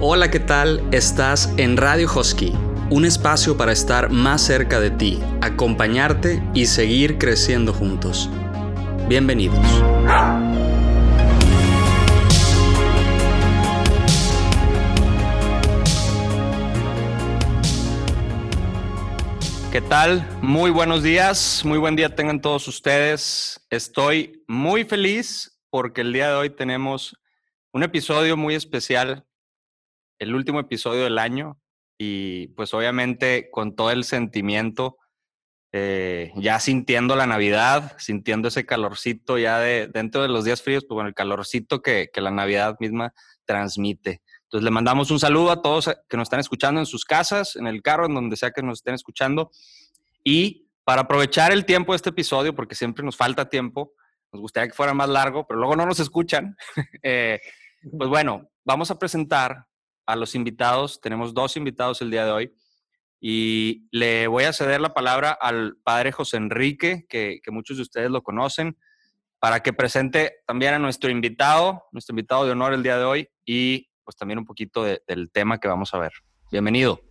Hola, ¿qué tal? Estás en Radio Husky, un espacio para estar más cerca de ti, acompañarte y seguir creciendo juntos. Bienvenidos. ¿Qué tal? Muy buenos días, muy buen día tengan todos ustedes. Estoy muy feliz porque el día de hoy tenemos un episodio muy especial, el último episodio del año y pues obviamente con todo el sentimiento, eh, ya sintiendo la Navidad, sintiendo ese calorcito ya de dentro de los días fríos, pues bueno, el calorcito que, que la Navidad misma transmite. Entonces le mandamos un saludo a todos que nos están escuchando en sus casas, en el carro, en donde sea que nos estén escuchando. Y para aprovechar el tiempo de este episodio, porque siempre nos falta tiempo, nos gustaría que fuera más largo, pero luego no nos escuchan. eh, pues bueno, vamos a presentar a los invitados. Tenemos dos invitados el día de hoy. Y le voy a ceder la palabra al padre José Enrique, que, que muchos de ustedes lo conocen, para que presente también a nuestro invitado, nuestro invitado de honor el día de hoy, y pues también un poquito de, del tema que vamos a ver. Bienvenido.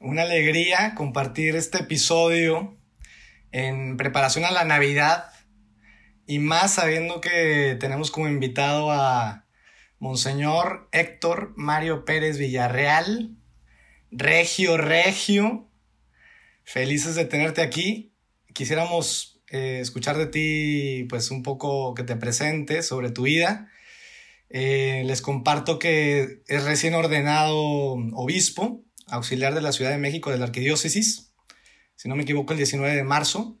Una alegría compartir este episodio en preparación a la Navidad y más sabiendo que tenemos como invitado a Monseñor Héctor Mario Pérez Villarreal, Regio Regio. Felices de tenerte aquí. Quisiéramos eh, escuchar de ti pues un poco que te presentes sobre tu vida eh, les comparto que es recién ordenado obispo, auxiliar de la Ciudad de México de la Arquidiócesis, si no me equivoco, el 19 de marzo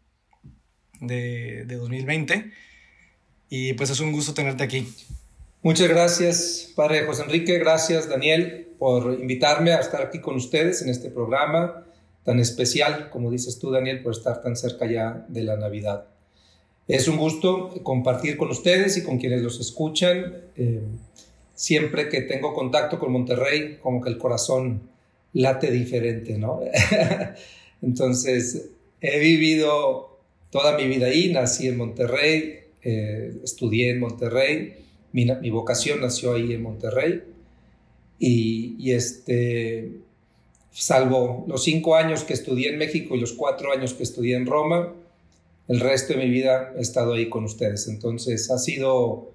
de, de 2020. Y pues es un gusto tenerte aquí. Muchas gracias, Padre José Enrique. Gracias, Daniel, por invitarme a estar aquí con ustedes en este programa tan especial, como dices tú, Daniel, por estar tan cerca ya de la Navidad. Es un gusto compartir con ustedes y con quienes los escuchan. Eh, siempre que tengo contacto con Monterrey, como que el corazón late diferente, ¿no? Entonces, he vivido toda mi vida ahí, nací en Monterrey, eh, estudié en Monterrey, mi, vocación nació ahí en Monterrey y, y este, salvo los cinco años que estudié en México y los cuatro años que estudié en Roma, el resto de mi vida he estado ahí con ustedes. Entonces ha sido,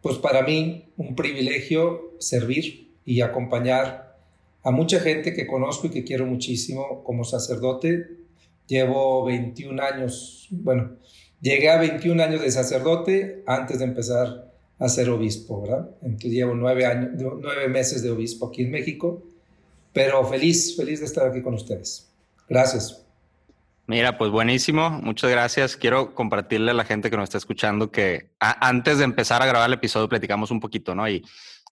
pues para mí, un privilegio servir y acompañar a mucha gente que conozco y que quiero muchísimo como sacerdote. Llevo 21 años, bueno, llegué a 21 años de sacerdote antes de empezar a ser obispo, ¿verdad? Entonces llevo nueve, años, nueve meses de obispo aquí en México, pero feliz, feliz de estar aquí con ustedes. Gracias. Mira, pues buenísimo, muchas gracias. Quiero compartirle a la gente que nos está escuchando que antes de empezar a grabar el episodio platicamos un poquito, ¿no? Y,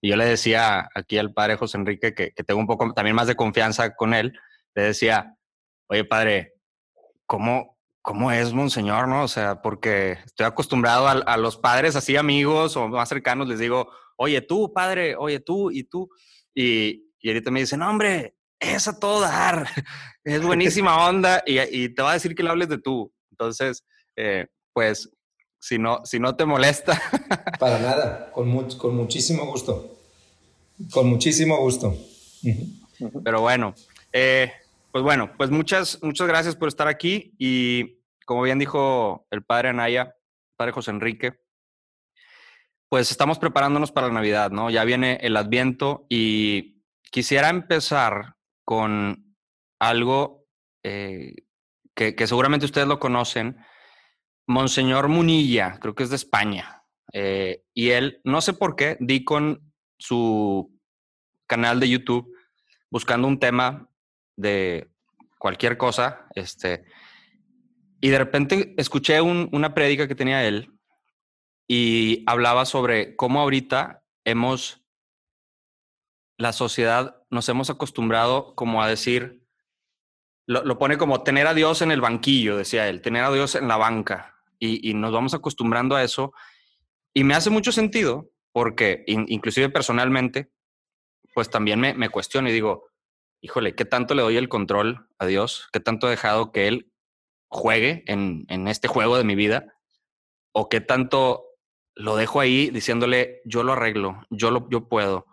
y yo le decía aquí al padre José Enrique que, tengo un poco también más de confianza con él. Le decía, oye padre, ¿cómo, cómo es Monseñor, no? O sea, porque estoy acostumbrado a, los padres así amigos o más cercanos, les digo, oye tú, padre, oye tú y tú. Y, y ahorita me dicen, no, hombre, es a todo dar, es buenísima onda y, y, te va a decir que le hables de tú. Entonces, eh, pues, si no, si no te molesta. Para nada, con, much, con muchísimo gusto. Con muchísimo gusto. Pero bueno, eh, pues bueno, pues muchas, muchas gracias por estar aquí y como bien dijo el padre Anaya, el padre José Enrique, pues estamos preparándonos para la Navidad, ¿no? Ya viene el Adviento y quisiera empezar con algo eh, que, que, seguramente ustedes lo conocen, Monseñor Munilla, creo que es de España, eh, y él, no sé por qué, di con su canal de YouTube buscando un tema de cualquier cosa, este, y de repente escuché un, una prédica que tenía él y hablaba sobre cómo ahorita hemos la sociedad nos hemos acostumbrado como a decir, lo, lo, pone como tener a Dios en el banquillo, decía él, tener a Dios en la banca, y, y nos vamos acostumbrando a eso. Y me hace mucho sentido porque in, inclusive personalmente, pues también me, me cuestiono y digo, híjole, ¿qué tanto le doy el control a Dios? ¿Qué tanto he dejado que Él juegue en, en este juego de mi vida o qué tanto lo dejo ahí diciéndole, yo lo arreglo, yo, lo, yo puedo.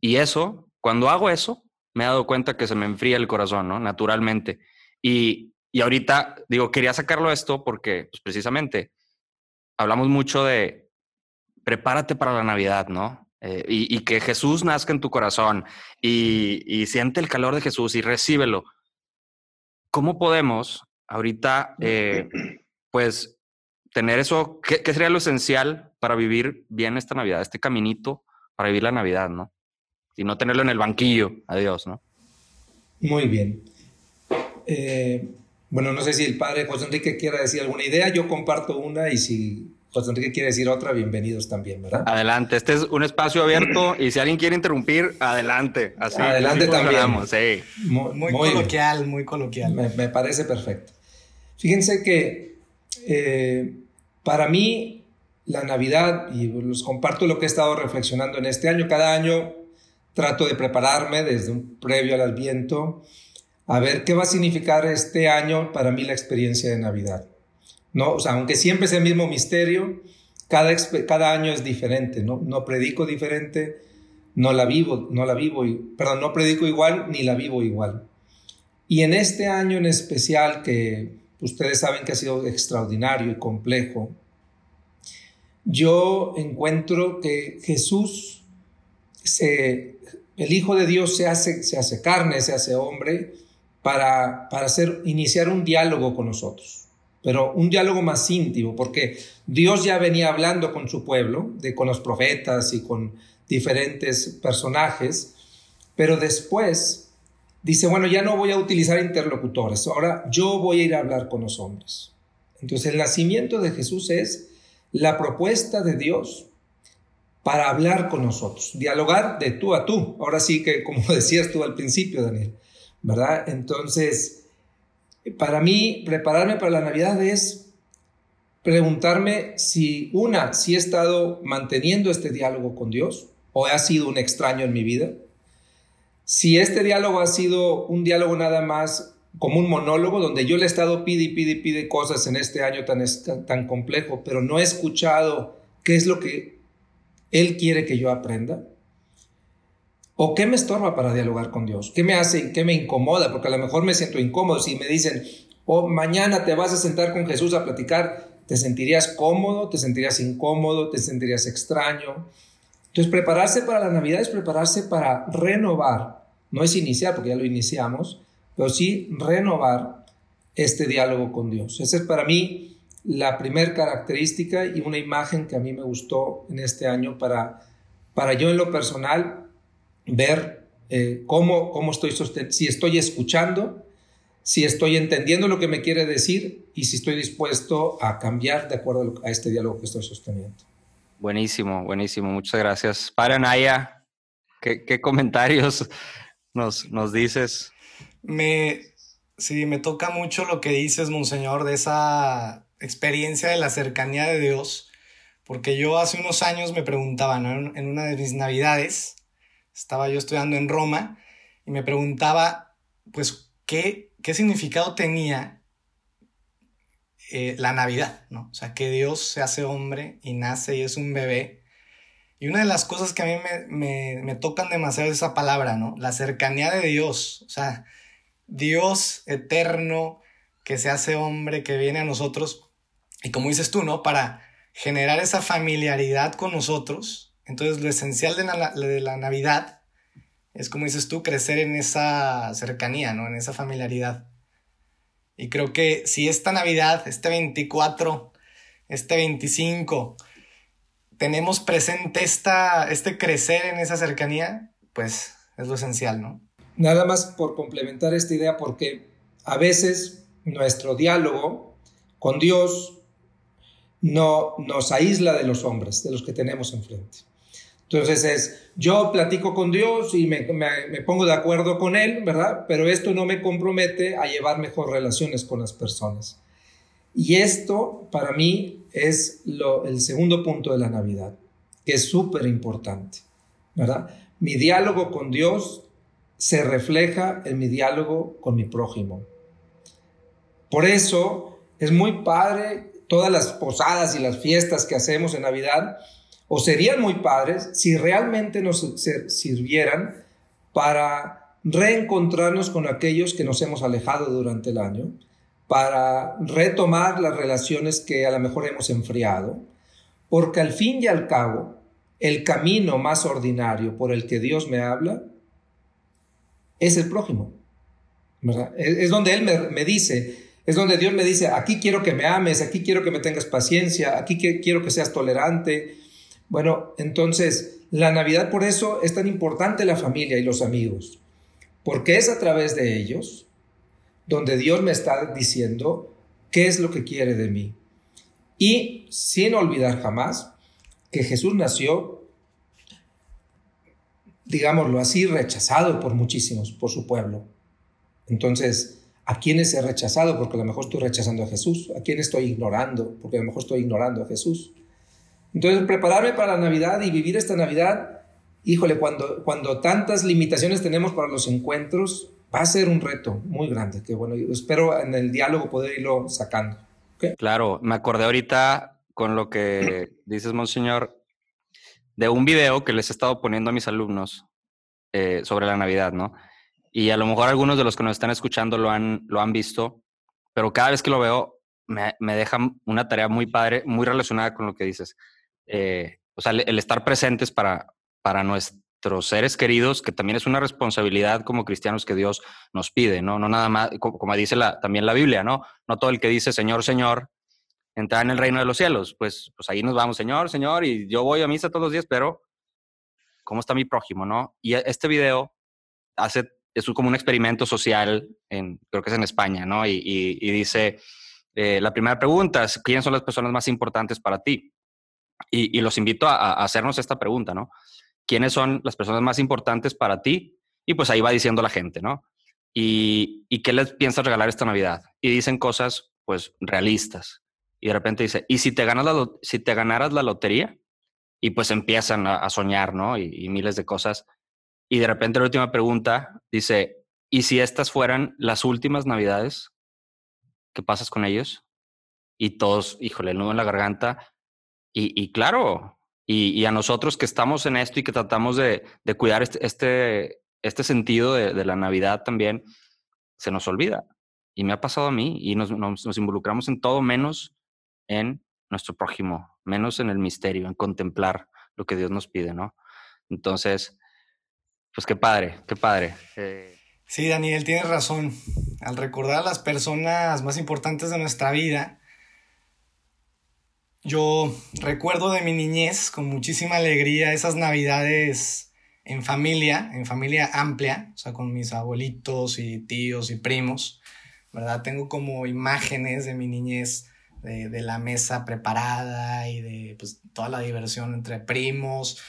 Y eso, cuando hago eso, me he dado cuenta que se me enfría el corazón, ¿no? Naturalmente. Y, y ahorita, digo, quería sacarlo esto porque, pues precisamente, hablamos mucho de prepárate para la Navidad, ¿no? Eh, y, que Jesús nazca en tu corazón y, y, siente el calor de Jesús y recíbelo. ¿Cómo podemos ahorita, eh, pues, tener eso? ¿qué, ¿Qué sería lo esencial para vivir bien esta Navidad, este caminito para vivir la Navidad, ¿no? Y no tenerlo en el banquillo, adiós, ¿no? Muy bien. Eh, bueno, no sé si el padre José Enrique quiera decir alguna idea, yo comparto una y si José Enrique quiere decir otra, bienvenidos también, ¿verdad? Adelante, este es un espacio abierto y si alguien quiere interrumpir, adelante. Así, adelante también. Sí. Muy, muy, muy coloquial, bien. muy coloquial. Me, me, parece perfecto. Fíjense que eh, para mí la Navidad, y los comparto lo que he estado reflexionando en este año, cada año trato de prepararme desde un previo al Adviento a ver qué va a significar este año para mí la experiencia de Navidad. No, o sea, aunque siempre es el mismo misterio, cada, cada año es diferente, ¿no? No predico diferente, no la vivo, no la vivo, perdón, no predico igual ni la vivo igual. Y en este año en especial que ustedes saben que ha sido extraordinario y complejo, yo encuentro que Jesús, se, el Hijo de Dios se hace, carne, se hace hombre, para, para hacer, iniciar un diálogo con nosotros, pero un diálogo más íntimo, porque Dios ya venía hablando con su pueblo, de, con los profetas y con diferentes personajes, pero después dice, bueno, ya no voy a utilizar interlocutores, ahora yo voy a ir a hablar con los hombres. Entonces el nacimiento de Jesús es la propuesta de Dios para hablar con nosotros, dialogar de tú a tú. Ahora sí que, como decías tú al principio, Daniel, ¿verdad? Entonces, para mí, prepararme para la Navidad es preguntarme si, una, si he estado manteniendo este diálogo con Dios o ha sido un extraño en mi vida. Si este diálogo ha sido un diálogo nada más como un monólogo donde yo le he estado pide y pide y pide cosas en este año tan, tan complejo, pero no he escuchado qué es lo que Él quiere que yo aprenda. ¿O qué me estorba para dialogar con Dios? ¿Qué me hace, qué me incomoda? Porque a lo mejor me siento incómodo. Si me dicen, oh, mañana te vas a sentar con Jesús a platicar, te sentirías cómodo, te sentirías incómodo, te sentirías extraño. Entonces, prepararse para la Navidad es prepararse para renovar. No es iniciar, porque ya lo iniciamos, pero sí renovar este diálogo con Dios. Esa es para mí la primera característica y una imagen que a mí me gustó en este año para, para yo en lo personal ver eh, cómo, cómo estoy si estoy escuchando, si estoy entendiendo lo que me quiere decir y si estoy dispuesto a cambiar de acuerdo a este diálogo que estoy sosteniendo. Buenísimo, buenísimo. Muchas gracias. Para Naya, ¿qué, qué comentarios nos, nos dices? Me, sí, me toca mucho lo que dices, Monseñor, de esa experiencia de la cercanía de Dios, porque yo hace unos años me preguntaba, ¿no? en una de mis navidades, estaba yo estudiando en Roma y me preguntaba, pues, ¿qué, qué significado tenía eh, la Navidad? ¿no? O sea, que Dios se hace hombre y nace y es un bebé. Y una de las cosas que a mí me, me, me tocan demasiado es esa palabra, ¿no? La cercanía de Dios. O sea, Dios eterno que se hace hombre, que viene a nosotros. Y como dices tú, ¿no? Para generar esa familiaridad con nosotros, entonces, lo esencial de la, de la Navidad es, como dices tú, crecer en esa cercanía, ¿no? En esa familiaridad. Y creo que si esta Navidad, este 24, este 25, tenemos presente esta, este crecer en esa cercanía, pues es lo esencial, ¿no? Nada más por complementar esta idea, porque a veces nuestro diálogo con Dios no nos aísla de los hombres, de los que tenemos enfrente. Entonces es, yo platico con Dios y me, pongo de acuerdo con Él, ¿verdad? Pero esto no me compromete a llevar mejor relaciones con las personas. Y esto para mí es lo, el segundo punto de la Navidad, que es súper importante, ¿verdad? Mi diálogo con Dios se refleja en mi diálogo con mi prójimo. Por eso es muy padre todas las posadas y las fiestas que hacemos en Navidad, o serían muy padres si realmente nos sirvieran para reencontrarnos con aquellos que nos hemos alejado durante el año, para retomar las relaciones que a lo mejor hemos enfriado, porque al fin y al cabo, el camino más ordinario por el que Dios me habla es el prójimo. Es, donde Él me, dice, es donde Dios me dice, aquí quiero que me ames, aquí quiero que me tengas paciencia, aquí quiero que seas tolerante. Bueno, entonces, la Navidad por eso es tan importante la familia y los amigos, porque es a través de ellos donde Dios me está diciendo qué es lo que quiere de mí. Y sin olvidar jamás que Jesús nació, digámoslo así, rechazado por muchísimos, por su pueblo. Entonces, ¿a quiénes he rechazado? Porque a lo mejor estoy rechazando a Jesús. ¿A quién estoy ignorando? Porque a lo mejor estoy ignorando a Jesús. Entonces, prepararme para la Navidad y vivir esta Navidad, híjole, cuando, cuando tantas limitaciones tenemos para los encuentros, va a ser un reto muy grande, que bueno, espero en el diálogo poder irlo sacando. Claro, me acordé ahorita con lo que dices, Monseñor, de un video que les he estado poniendo a mis alumnos eh, sobre la Navidad, ¿no? Y a lo mejor algunos de los que nos están escuchando lo han, lo han visto, pero cada vez que lo veo me, me deja una tarea muy padre, muy relacionada con lo que dices. Eh, o sea, el, estar presentes para, para nuestros seres queridos, que también es una responsabilidad como cristianos que Dios nos pide, ¿no? No nada más, como, dice la, también la Biblia, ¿no? No todo el que dice Señor, Señor, entra en el reino de los cielos. Pues, pues ahí nos vamos, Señor, Señor, y yo voy a misa todos los días, pero ¿cómo está mi prójimo, no? Y este video hace, es como un experimento social, en, creo que es en España, ¿no? Y, dice, eh, la primera pregunta es, ¿quiénes son las personas más importantes para ti? Y, los invito a, hacernos esta pregunta, ¿no? quiénes son las personas más importantes para ti y pues ahí va diciendo la gente, ¿no? Y, y qué les piensas regalar esta Navidad. Y dicen cosas pues realistas. Y de repente dice, ¿y si te, ganas la, si te ganaras la lotería? Y pues empiezan a, soñar, ¿no? Y, miles de cosas. Y de repente la última pregunta dice, ¿y si estas fueran las últimas Navidades? ¿Qué pasas con ellos? Y todos, híjole, el nudo en la garganta. Y, y claro, y, a nosotros que estamos en esto y que tratamos de, cuidar este, este, este sentido de, la Navidad también, se nos olvida. Y me ha pasado a mí y nos, nos, involucramos en todo menos en nuestro prójimo, menos en el misterio, en contemplar lo que Dios nos pide, ¿no? Entonces, pues qué padre, qué padre. Eh, sí, Daniel, tienes razón. Al recordar a las personas más importantes de nuestra vida, yo recuerdo de mi niñez con muchísima alegría esas navidades en familia, en familia amplia, o sea, con mis abuelitos y tíos y primos, ¿verdad? Tengo como imágenes de mi niñez, de, la mesa preparada y de pues, toda la diversión entre primos,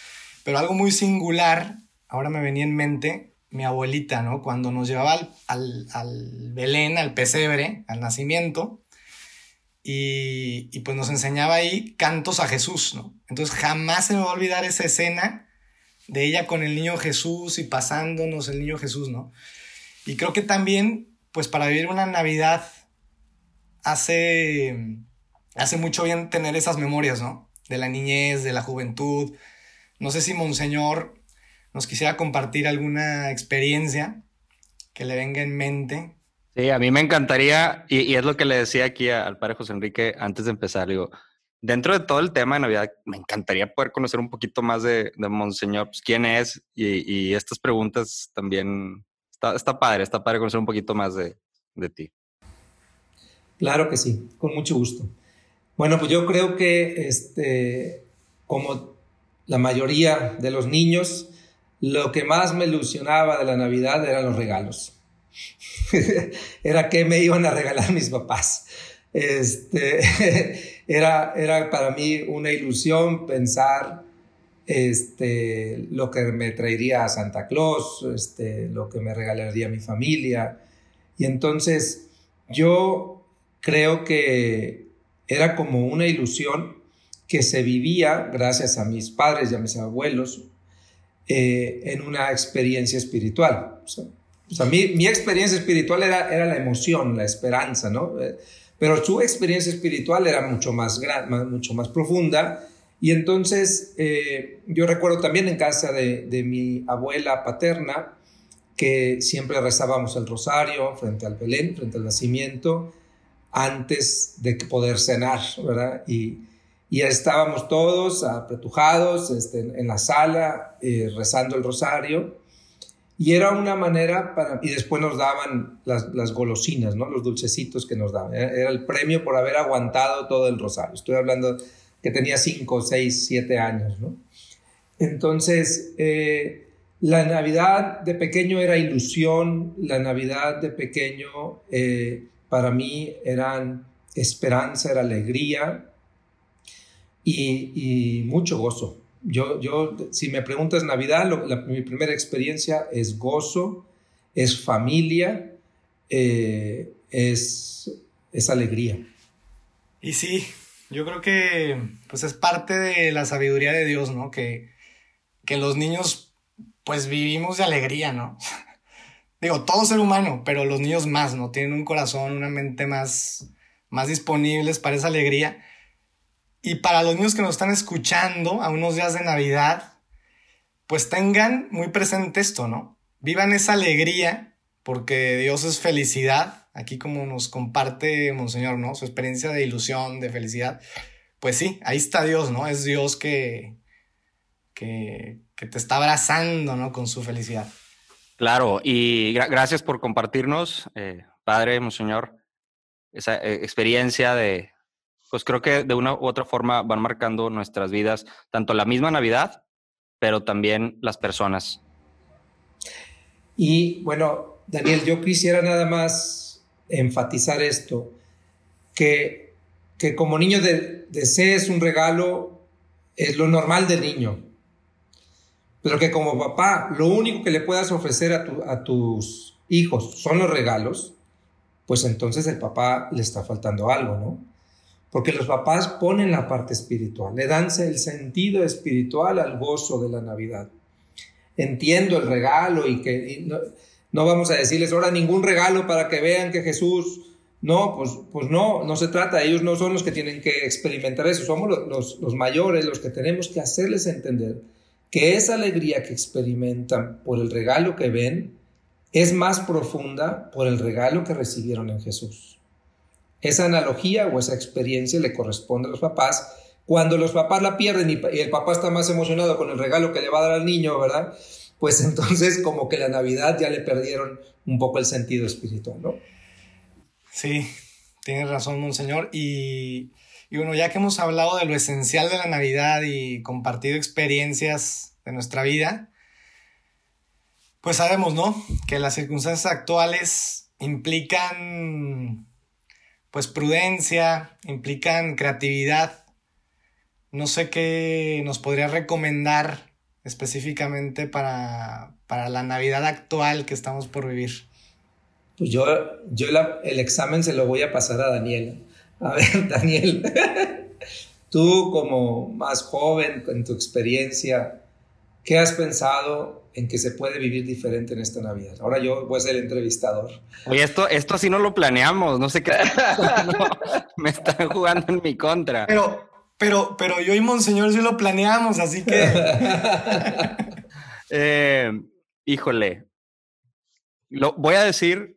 pero algo muy singular, ahora me venía en mente, mi abuelita, ¿no? Cuando nos llevaba al, al, al Belén, al pesebre, al nacimiento, y, pues nos enseñaba ahí cantos a Jesús, ¿no? Entonces jamás se me va a olvidar esa escena de ella con el niño Jesús y pasándonos el niño Jesús, ¿no? Y creo que también, pues para vivir una Navidad hace, hace mucho bien tener esas memorias, ¿no? De la niñez, de la juventud. No sé si Monseñor nos quisiera compartir alguna experiencia que le venga en mente Sí, a mí me encantaría, y, es lo que le decía aquí al padre José Enrique antes de empezar, digo, dentro de todo el tema de Navidad, me encantaría poder conocer un poquito más de, Monseñor, pues, quién es, y, estas preguntas también, está, está, padre, está padre conocer un poquito más de, de ti. Claro que sí, con mucho gusto. Bueno, pues yo creo que este, como la mayoría de los niños, lo que más me ilusionaba de la Navidad eran los regalos. era que me iban a regalar mis papás. Este, era, era para mí una ilusión pensar este, lo que me traería a Santa Claus, este, lo que me regalaría mi familia. Y entonces yo creo que era como una ilusión que se vivía gracias a mis padres y a mis abuelos eh, en una experiencia espiritual O sea, mi, mi experiencia espiritual era, era la emoción, la esperanza, ¿no? Eh, pero su experiencia espiritual era mucho más, gran, mucho más profunda. Y entonces eh, yo recuerdo también en casa de, de, mi abuela paterna que siempre rezábamos el rosario frente al Belén, frente al nacimiento, antes de poder cenar, ¿verdad? Y, y estábamos todos apretujados este, en la sala eh, rezando el rosario. Y era una manera para... Y después nos daban las, golosinas, ¿no? Los dulcecitos que nos daban. Era el premio por haber aguantado todo el rosario. Estoy hablando que tenía 5, 6, 7 años, ¿no? Entonces, eh, la Navidad de pequeño era ilusión, la Navidad de pequeño eh, para mí eran esperanza, era alegría y, mucho gozo. Yo, yo, si me preguntas Navidad, mi primera experiencia es gozo, es familia, eh, es, es alegría. Y sí, yo creo que pues es parte de la sabiduría de Dios, ¿no? Que, que los niños pues vivimos de alegría, ¿no? Digo, todo ser humano, pero los niños más, ¿no? Tienen un corazón, una mente más, más disponibles para esa alegría. Y para los niños que nos están escuchando a unos días de Navidad, pues tengan muy presente esto, ¿no? Vivan esa alegría, porque Dios es felicidad, aquí como nos comparte Monseñor, ¿no? Su experiencia de ilusión, de felicidad. Pues sí, ahí está Dios, ¿no? Es Dios que, que, que te está abrazando, ¿no? Con su felicidad. Claro, y gracias por compartirnos, eh, Padre, Monseñor, esa eh, experiencia de, pues creo que de una u otra forma van marcando nuestras vidas, tanto la misma Navidad, pero también las personas. Y bueno, Daniel, yo quisiera nada más enfatizar esto, que, que como niño de, desees un regalo es lo normal del niño, pero que como papá lo único que le puedas ofrecer a, a tus hijos son los regalos, pues entonces el papá le está faltando algo, ¿no? Porque los papás ponen la parte espiritual, le dan el sentido espiritual al gozo de la Navidad. Entiendo el regalo y que no, vamos a decirles ahora ningún regalo para que vean que Jesús, no, pues, pues no, no se trata, ellos no son los que tienen que experimentar eso, somos los, los mayores los que tenemos que hacerles entender que esa alegría que experimentan por el regalo que ven es más profunda por el regalo que recibieron en Jesús. Esa analogía o esa experiencia le corresponde a los papás. Cuando los papás la pierden y el papá está más emocionado con el regalo que le va a dar al niño, ¿verdad? Pues entonces como que la Navidad ya le perdieron un poco el sentido espiritual, ¿no? Sí, tienes razón, Monseñor. Y, y bueno, ya que hemos hablado de lo esencial de la Navidad y compartido experiencias de nuestra vida, pues sabemos, ¿no? Que las circunstancias actuales implican pues prudencia, implican creatividad. No sé qué nos podría recomendar específicamente para, para la Navidad actual que estamos por vivir. Pues yo, yo el examen se lo voy a pasar a Daniel. A ver, Daniel, tú como más joven, con tu experiencia, ¿qué has pensado en que se puede vivir diferente en esta Navidad. Ahora yo voy a ser el entrevistador. Oye, esto, esto así no lo planeamos, no sé qué. me están jugando en mi contra. Pero, pero, pero yo y Monseñor sí lo planeamos, así que. Eh, híjole. Lo, voy a decir,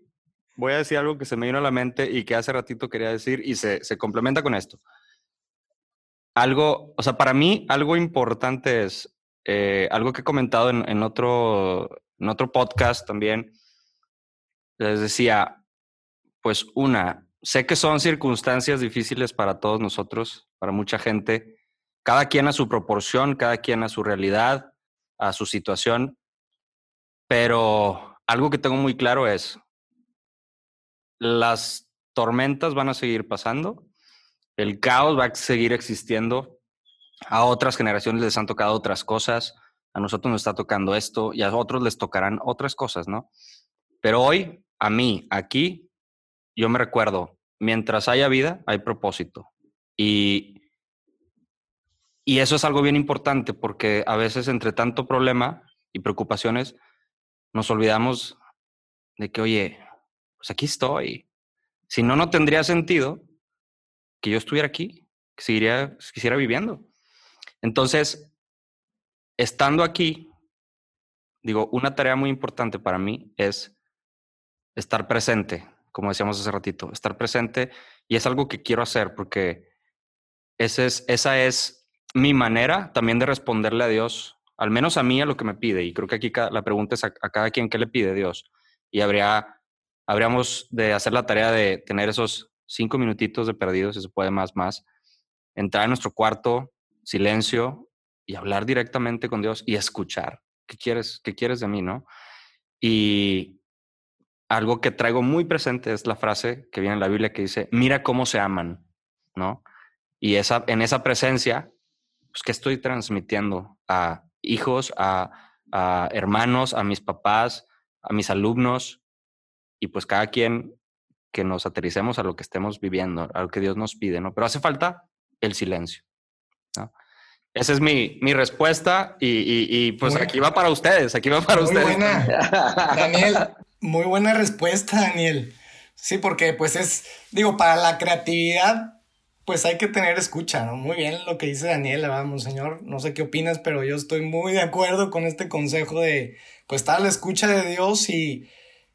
voy a decir algo que se me vino a la mente y que hace ratito quería decir y se, se complementa con esto. Algo, o sea, para mí algo importante es eh, algo que he comentado en, otro, en otro podcast también, les decía, pues una, sé que son circunstancias difíciles para todos nosotros, para mucha gente, cada quien a su proporción, cada quien a su realidad, a su situación, pero algo que tengo muy claro es, las tormentas van a seguir pasando, el caos va a seguir existiendo, a otras generaciones les han tocado otras cosas, a nosotros nos está tocando esto y a otros les tocarán otras cosas, ¿no? Pero hoy, a mí, aquí, yo me recuerdo, mientras haya vida, hay propósito. Y, y eso es algo bien importante porque a veces entre tanto problema y preocupaciones nos olvidamos de que, oye, pues aquí estoy. Si no, no tendría sentido que yo estuviera aquí, que seguiría, quisiera viviendo. Entonces, estando aquí, digo, una tarea muy importante para mí es estar presente, como decíamos hace ratito, estar presente y es algo que quiero hacer porque ese es, esa es mi manera también de responderle a Dios, al menos a mí a lo que me pide. Y creo que aquí la pregunta es a, cada quien qué le pide Dios. Y habría, habríamos de hacer la tarea de tener esos cinco minutitos de perdidos, si se puede más, más, entrar en nuestro cuarto, silencio y hablar directamente con Dios y escuchar. ¿Qué quieres, qué quieres de mí, no? Y algo que traigo muy presente es la frase que viene en la Biblia que dice, mira cómo se aman, ¿no? Y esa, en esa presencia, pues, ¿qué estoy transmitiendo a hijos, a, a hermanos, a mis papás, a mis alumnos? Y pues cada quien que nos aterricemos a lo que estemos viviendo, a lo que Dios nos pide, ¿no? Pero hace falta el silencio. Esa es mi, mi respuesta y, pues aquí va para ustedes, aquí va para muy ustedes. Buena. Daniel, muy buena respuesta, Daniel. Sí, porque pues es, digo, para la creatividad, pues hay que tener escucha, ¿no? Muy bien lo que dice Daniel, vamos, señor. No sé qué opinas, pero yo estoy muy de acuerdo con este consejo de, pues, estar a la escucha de Dios y,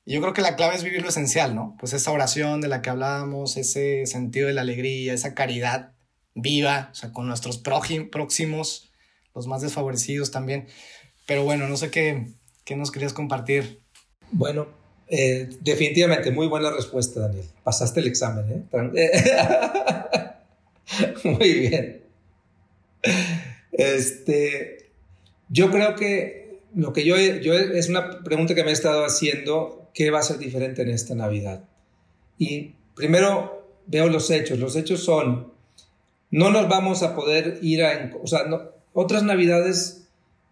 y yo creo que la clave es vivir lo esencial, ¿no? Pues esa oración de la que hablábamos, ese sentido de la alegría, esa caridad viva, o sea, con nuestros próximos, los más desfavorecidos también. Pero bueno, no sé qué, qué nos querías compartir. Bueno, eh, definitivamente, muy buena respuesta, Daniel. Pasaste el examen, ¿eh? muy bien. Este, yo creo que lo que yo, yo es una pregunta que me he estado haciendo, ¿qué va a ser diferente en esta Navidad? Y primero veo los hechos. Los hechos son no nos vamos a poder ir a... O sea, otras navidades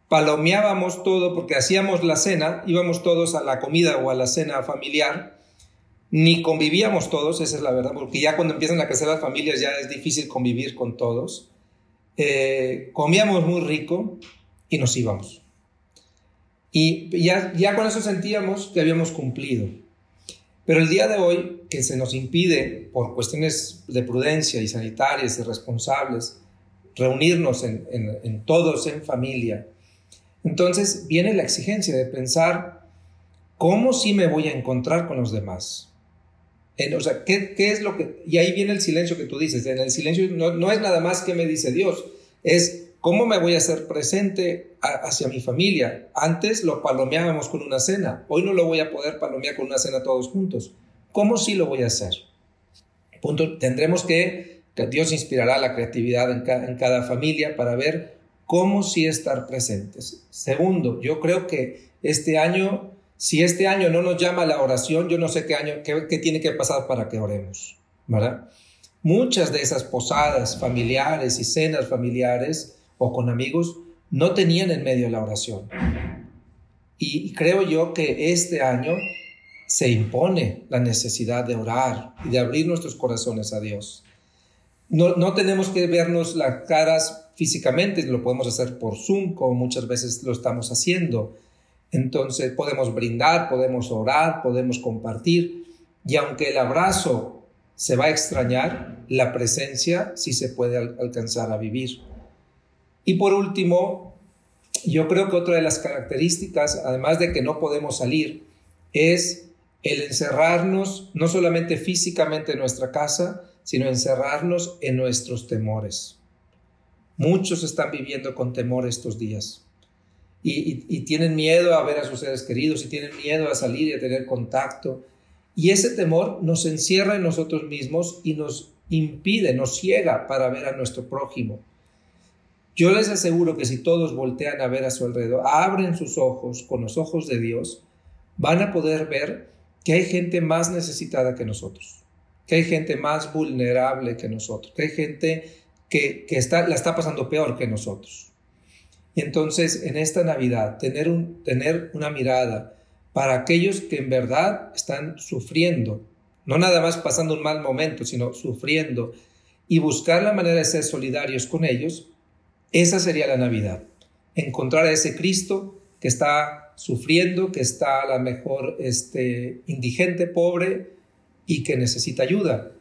palomeábamos todo porque hacíamos la cena, íbamos todos a la comida o a la cena familiar, ni convivíamos todos, esa es la verdad, porque ya cuando empiezan a crecer las familias ya es difícil convivir con todos. Eh, comíamos muy rico y nos íbamos. Y ya, ya con eso sentíamos que habíamos cumplido. Pero el día de hoy, que se nos impide por cuestiones de prudencia y sanitarias y responsables, reunirnos en, todos en familia, entonces viene la exigencia de pensar cómo sí me voy a encontrar con los demás. o sea, ¿qué, es lo que... Y ahí viene el silencio que tú dices. En el silencio no, no es nada más que me dice Dios, es ¿Cómo me voy a hacer presente hacia mi familia? Antes lo palomeábamos con una cena, hoy no lo voy a poder palomear con una cena todos juntos. ¿Cómo sí lo voy a hacer? Tendremos que, que Dios inspirará la creatividad en, en cada familia para ver cómo sí estar presentes. Segundo, yo creo que este año, si este año no nos llama la oración, yo no sé qué año, qué, qué tiene que pasar para que oremos, ¿verdad? Muchas de esas posadas familiares y cenas familiares o con amigos no tenían en medio la oración. Y creo yo que este año se impone la necesidad de orar y de abrir nuestros corazones a Dios. No, no tenemos que vernos las caras físicamente, lo podemos hacer por Zoom, como muchas veces lo estamos haciendo. Entonces podemos brindar, podemos orar, podemos compartir. Y aunque el abrazo se va a extrañar, la presencia sí se puede alcanzar a vivir. Y por último, yo creo que otra de las características, además de que no podemos salir, es el encerrarnos no solamente físicamente en nuestra casa, sino encerrarnos en nuestros temores. Muchos están viviendo con temor estos días y, y, tienen miedo a ver a sus seres queridos y tienen miedo a salir y a tener contacto. Y ese temor nos encierra en nosotros mismos y nos impide, nos ciega para ver a nuestro prójimo. Yo les aseguro que si todos voltean a ver a su alrededor, abren sus ojos con los ojos de Dios, van a poder ver que hay gente más necesitada que nosotros, que hay gente más vulnerable que nosotros, que hay gente que, está, la está pasando peor que nosotros. Y entonces en esta Navidad, tener, un, tener una mirada para aquellos que en verdad están sufriendo, no nada más pasando un mal momento, sino sufriendo, y buscar la manera de ser solidarios con ellos, esa sería la Navidad, encontrar a ese Cristo que está sufriendo, que está a lo mejor este, indigente, pobre y que necesita ayuda.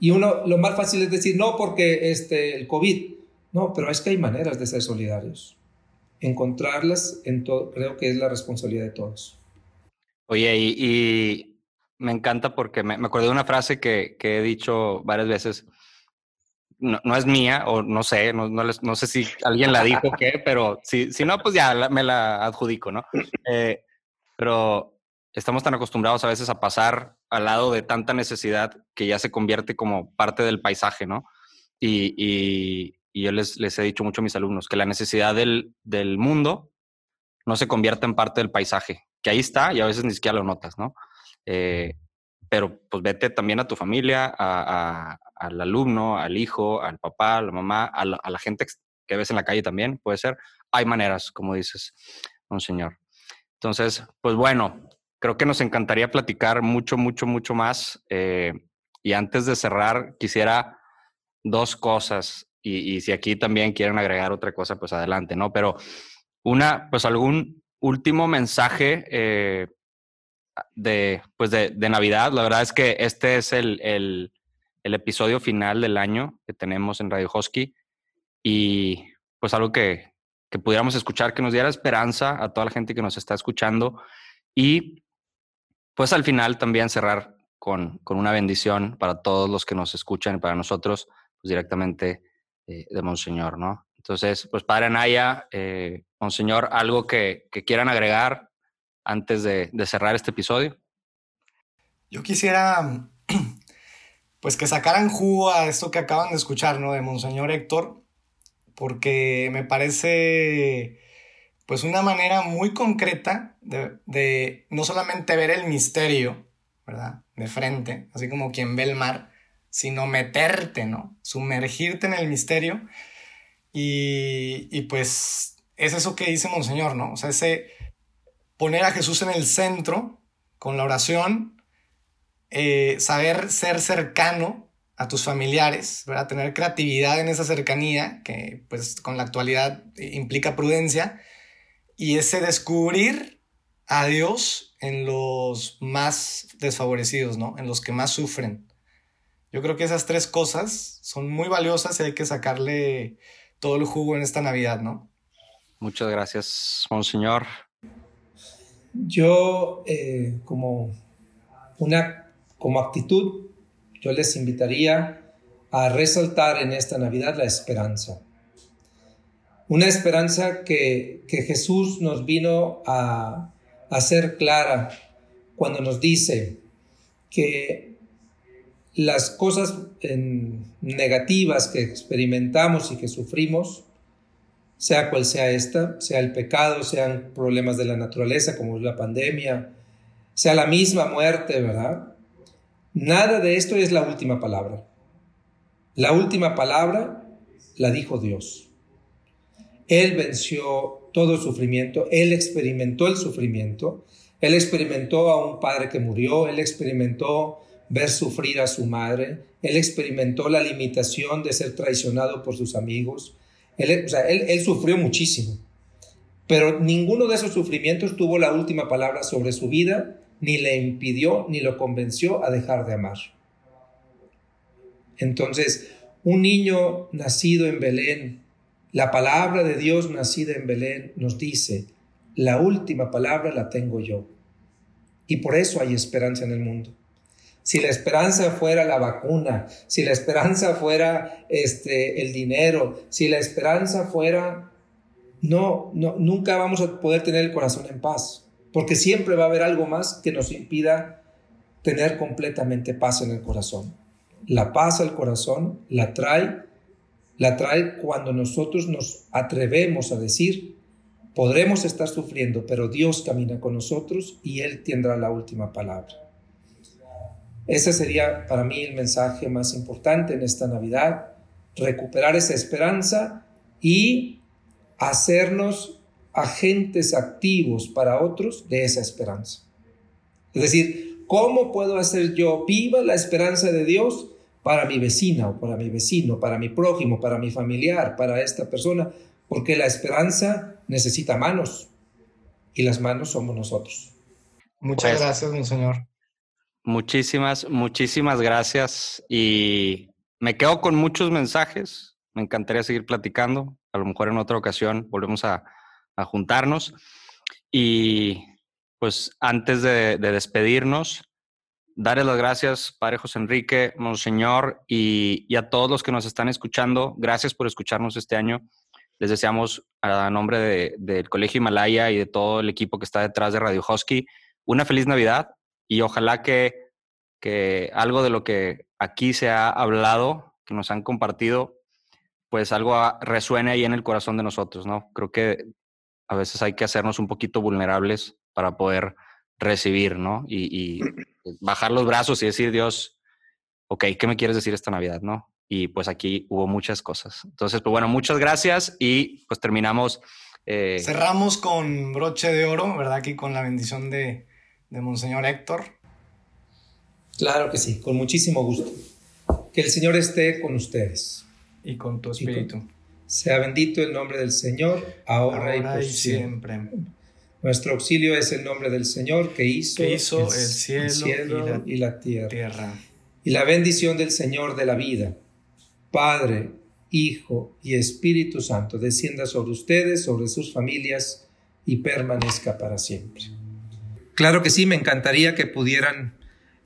Y uno, lo más fácil es decir, no, porque este, el COVID. No, pero es que hay maneras de ser solidarios. Encontrarlas en creo que es la responsabilidad de todos. Oye, y, me encanta porque me, me, acordé de una frase que, que he dicho varias veces. No, no, es mía, o no sé, no, no, no, sé si alguien la dijo o qué, pero si, si no, pues ya me la adjudico, ¿no? Eh, pero estamos tan acostumbrados a veces a pasar al lado de tanta necesidad que ya se convierte como parte del paisaje, ¿no? Y, y, y yo les, les, he dicho mucho a mis alumnos que la necesidad del, del mundo no se convierte en parte del paisaje, que ahí está y a veces ni siquiera lo notas, ¿no? Eh, pero pues vete también a tu familia, a, a, al alumno, al hijo, al papá, a la mamá, a la, a la, gente que ves en la calle también, puede ser. Hay maneras, como dices, un señor. Entonces, pues bueno, creo que nos encantaría platicar mucho, mucho, mucho más. Eh, y antes de cerrar, quisiera dos cosas. Y, y, si aquí también quieren agregar otra cosa, pues adelante, ¿no? Pero una, pues algún último mensaje eh, de, pues de, de, Navidad. La verdad es que este es el, el, episodio final del año que tenemos en Radio Hosky y pues algo que, que pudiéramos escuchar, que nos diera esperanza a toda la gente que nos está escuchando y pues al final también cerrar con, con una bendición para todos los que nos escuchan y para nosotros, pues directamente eh, de Monseñor, ¿no? Entonces, pues Padre Anaya, eh, Monseñor, algo que, que quieran agregar antes de, de, cerrar este episodio? Yo quisiera, pues que sacaran jugo a esto que acaban de escuchar, ¿no? De Monseñor Héctor, porque me parece, pues una manera muy concreta de, de no solamente ver el misterio, ¿verdad? De frente, así como quien ve el mar, sino meterte, ¿no? Sumergirte en el misterio. Y, y pues es eso que dice Monseñor, ¿no? O sea, ese poner a Jesús en el centro con la oración, eh, saber ser cercano a tus familiares, ¿verdad? tener creatividad en esa cercanía, que pues con la actualidad implica prudencia, y ese descubrir a Dios en los más desfavorecidos, ¿no? En los que más sufren. Yo creo que esas tres cosas son muy valiosas y hay que sacarle todo el jugo en esta Navidad, ¿no? Muchas gracias, Monseñor. Yo, eh, como, una, como actitud, yo les invitaría a resaltar en esta Navidad la esperanza. Una esperanza que, que Jesús nos vino a, a hacer clara cuando nos dice que las cosas negativas que experimentamos y que sufrimos sea cual sea esta, sea el pecado, sean problemas de la naturaleza como es la pandemia, sea la misma muerte, ¿verdad? Nada de esto es la última palabra. La última palabra la dijo Dios. Él venció todo sufrimiento, Él experimentó el sufrimiento, Él experimentó a un padre que murió, Él experimentó ver sufrir a su madre, Él experimentó la limitación de ser traicionado por sus amigos, él, o sea, él, sufrió muchísimo, pero ninguno de esos sufrimientos tuvo la última palabra sobre su vida, ni le impidió, ni lo convenció a dejar de amar. Entonces, un niño nacido en Belén, la palabra de Dios nacida en Belén nos dice, la última palabra la tengo yo. Y por eso hay esperanza en el mundo. Si la esperanza fuera la vacuna, si la esperanza fuera este, el dinero, si la esperanza fuera... No, no, nunca vamos a poder tener el corazón en paz, porque siempre va a haber algo más que nos impida tener completamente paz en el corazón. La paz al corazón la trae, la trae cuando nosotros nos atrevemos a decir, podremos estar sufriendo, pero Dios camina con nosotros y Él tendrá la última palabra. Ese sería para mí el mensaje más importante en esta Navidad, recuperar esa esperanza y hacernos agentes activos para otros de esa esperanza. Es decir, ¿cómo puedo hacer yo viva la esperanza de Dios para mi vecina o para mi vecino, para mi prójimo, para mi familiar, para esta persona? Porque la esperanza necesita manos. y las manos somos nosotros. Muchas pues gracias, Monseñor. Muchísimas, muchísimas gracias. Y me quedo con muchos mensajes. Me encantaría seguir platicando. A lo mejor en otra ocasión volvemos a, juntarnos. Y pues antes de, despedirnos, darles las gracias, Padre José Enrique, Monseñor, y, a todos los que nos están escuchando. Gracias por escucharnos este año. Les deseamos a nombre del Colegio Himalaya y de todo el equipo que está detrás de Radio Husky una feliz Navidad y ojalá que, que algo de lo que aquí se ha hablado, que nos han compartido, pues algo resuene ahí en el corazón de nosotros, ¿no? Creo que a veces hay que hacernos un poquito vulnerables para poder recibir, ¿no? Y, y bajar los brazos y decir, Dios, ok, ¿qué me quieres decir esta Navidad, no? Y pues aquí hubo muchas cosas. Entonces, pues bueno, muchas gracias y pues terminamos. Eh, Cerramos con broche de oro, ¿verdad? Aquí con la bendición de, de Monseñor Héctor. Claro que sí, con muchísimo gusto. Que el Señor esté con ustedes. Y con tu espíritu. sea bendito el nombre del Señor, ahora, y por siempre. Nuestro auxilio es el nombre del Señor que hizo, el, cielo, y, la, tierra. Y la bendición del Señor de la vida, Padre, Hijo y Espíritu Santo, descienda sobre ustedes, sobre sus familias y permanezca para siempre. Claro que sí, me encantaría que pudieran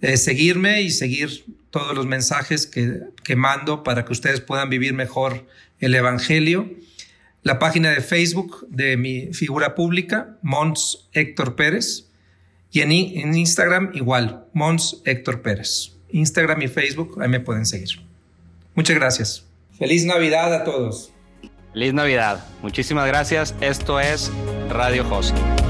eh, seguirme y seguir todos los mensajes que, que, mando para que ustedes puedan vivir mejor el Evangelio. La página de Facebook de mi figura pública, Mons Héctor Pérez, y en, Instagram igual, Mons Héctor Pérez. Instagram y Facebook, ahí me pueden seguir. Muchas gracias. Feliz Navidad a todos. Feliz Navidad. Muchísimas gracias. Esto es Radio Hosky.